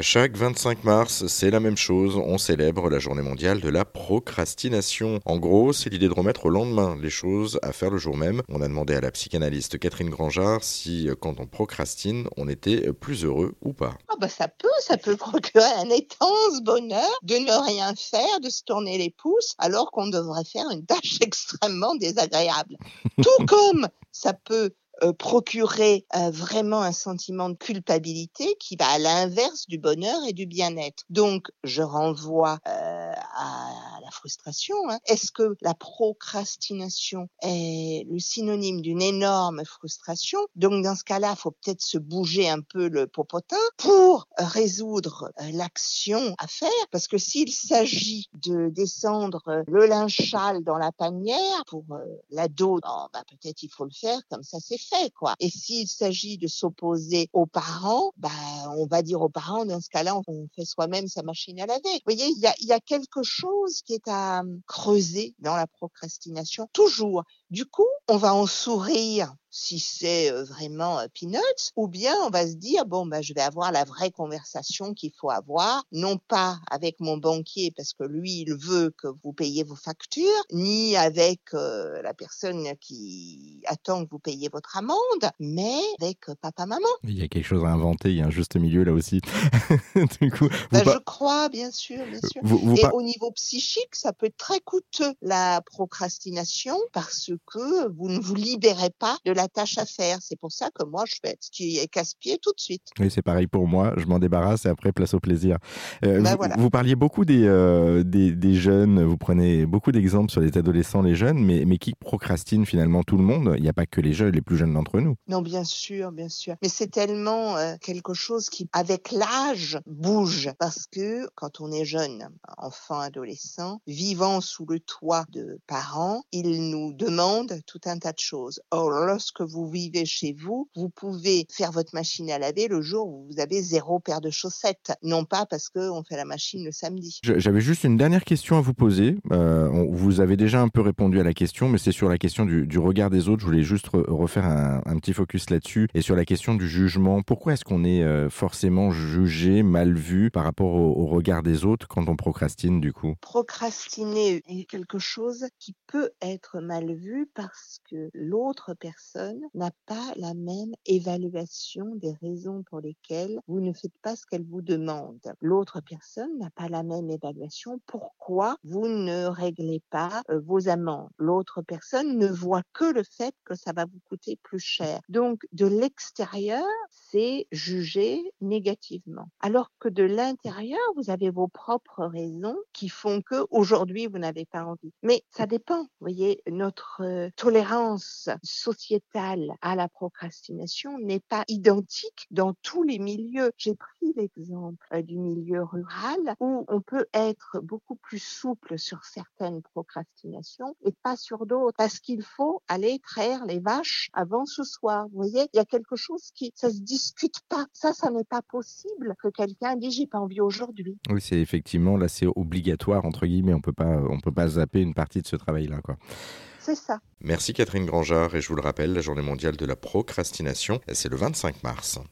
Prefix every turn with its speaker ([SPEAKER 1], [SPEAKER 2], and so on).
[SPEAKER 1] Chaque 25 mars, c'est la même chose, on célèbre la journée mondiale de la procrastination. En gros, c'est l'idée de remettre au lendemain les choses à faire le jour même. On a demandé à la psychanalyste Catherine Grangeard si, euh, quand on procrastine, on était plus heureux ou pas.
[SPEAKER 2] Ah bah ça peut, ça peut procurer un intense bonheur de ne rien faire, de se tourner les pouces, alors qu'on devrait faire une tâche extrêmement désagréable. Tout comme ça peut procurer euh, vraiment un sentiment de culpabilité qui va à l'inverse du bonheur et du bien-être. Donc, je renvoie euh, à frustration. Hein. Est-ce que la procrastination est le synonyme d'une énorme frustration? Donc, dans ce cas-là, faut peut-être se bouger un peu le popotin pour résoudre l'action à faire. Parce que s'il s'agit de descendre le linge dans la panière pour l'ado, oh, bah, peut-être il faut le faire comme ça c'est fait, quoi. Et s'il s'agit de s'opposer aux parents, bah, on va dire aux parents, dans ce cas-là, on fait soi-même sa machine à laver. Vous voyez, il y y a quelque chose qui est à creuser dans la procrastination, toujours. Du coup, on va en sourire si c'est vraiment peanuts, ou bien on va se dire bon bah je vais avoir la vraie conversation qu'il faut avoir, non pas avec mon banquier parce que lui il veut que vous payiez vos factures, ni avec la personne qui attend que vous payiez votre amende, mais avec papa maman.
[SPEAKER 1] Il y a quelque chose à inventer, il y a un juste milieu là aussi.
[SPEAKER 2] du coup, bah, je crois bien sûr, bien sûr. Et au niveau psychique, ça peut être très coûteux la procrastination parce que vous ne vous libérez pas de la tâche à faire. C'est pour ça que moi, je fais ce qui est casse-pied tout de suite.
[SPEAKER 1] Oui, c'est pareil pour moi. Je m'en débarrasse et après, place au plaisir. Euh, ben vous, parliez beaucoup euh, des, des, jeunes, vous prenez beaucoup d'exemples sur les adolescents, les jeunes, mais, mais qui procrastinent finalement tout le monde? Il n'y a pas que les jeunes, les plus jeunes d'entre nous.
[SPEAKER 2] Non, bien sûr, bien sûr. Mais c'est tellement euh, quelque chose qui, avec l'âge, bouge. Parce que quand on est jeune, enfant, adolescent, vivant sous le toit de parents, ils nous demandent tout un tas de choses. Or, lorsque que vous vivez chez vous, vous pouvez faire votre machine à laver le jour où vous avez zéro paire de chaussettes, non pas parce qu'on fait la machine le samedi.
[SPEAKER 1] J'avais juste une dernière question à vous poser. Euh, vous avez déjà un peu répondu à la question, mais c'est sur la question du, regard des autres. Je voulais juste refaire un, petit focus là-dessus et sur la question du jugement. Pourquoi est-ce qu'on est euh, forcément jugé, mal vu par rapport au, regard des autres quand on procrastine du coup?
[SPEAKER 2] Procrastiner est quelque chose qui peut être mal vu parce que l'autre personne n'a pas la même évaluation des raisons pour lesquelles vous ne faites pas ce qu'elle vous demande. L'autre personne n'a pas la même évaluation pourquoi vous ne réglez pas vos amendes. L'autre personne ne voit que le fait que ça va vous coûter plus cher. Donc, de l'extérieur, c'est jugé négativement. Alors que de l'intérieur, vous avez vos propres raisons qui font que aujourd'hui vous n'avez pas envie. Mais ça dépend. Vous voyez, notre tolérance sociétale à la procrastination n'est pas identique dans tous les milieux. J'ai pris l'exemple du milieu rural où on peut être beaucoup plus souple sur certaines procrastinations et pas sur d'autres parce qu'il faut aller traire les vaches avant ce soir. Vous voyez, il y a quelque chose qui, ça se discute pas. Ça, ça n'est pas possible que quelqu'un dise j'ai pas envie aujourd'hui.
[SPEAKER 1] Oui, c'est effectivement, là, c'est obligatoire, entre guillemets. On peut pas, on peut pas zapper une partie de ce travail-là, quoi.
[SPEAKER 2] C'est ça.
[SPEAKER 1] Merci Catherine Grangeard et je vous le rappelle, la journée mondiale de la procrastination, c'est le 25 mars.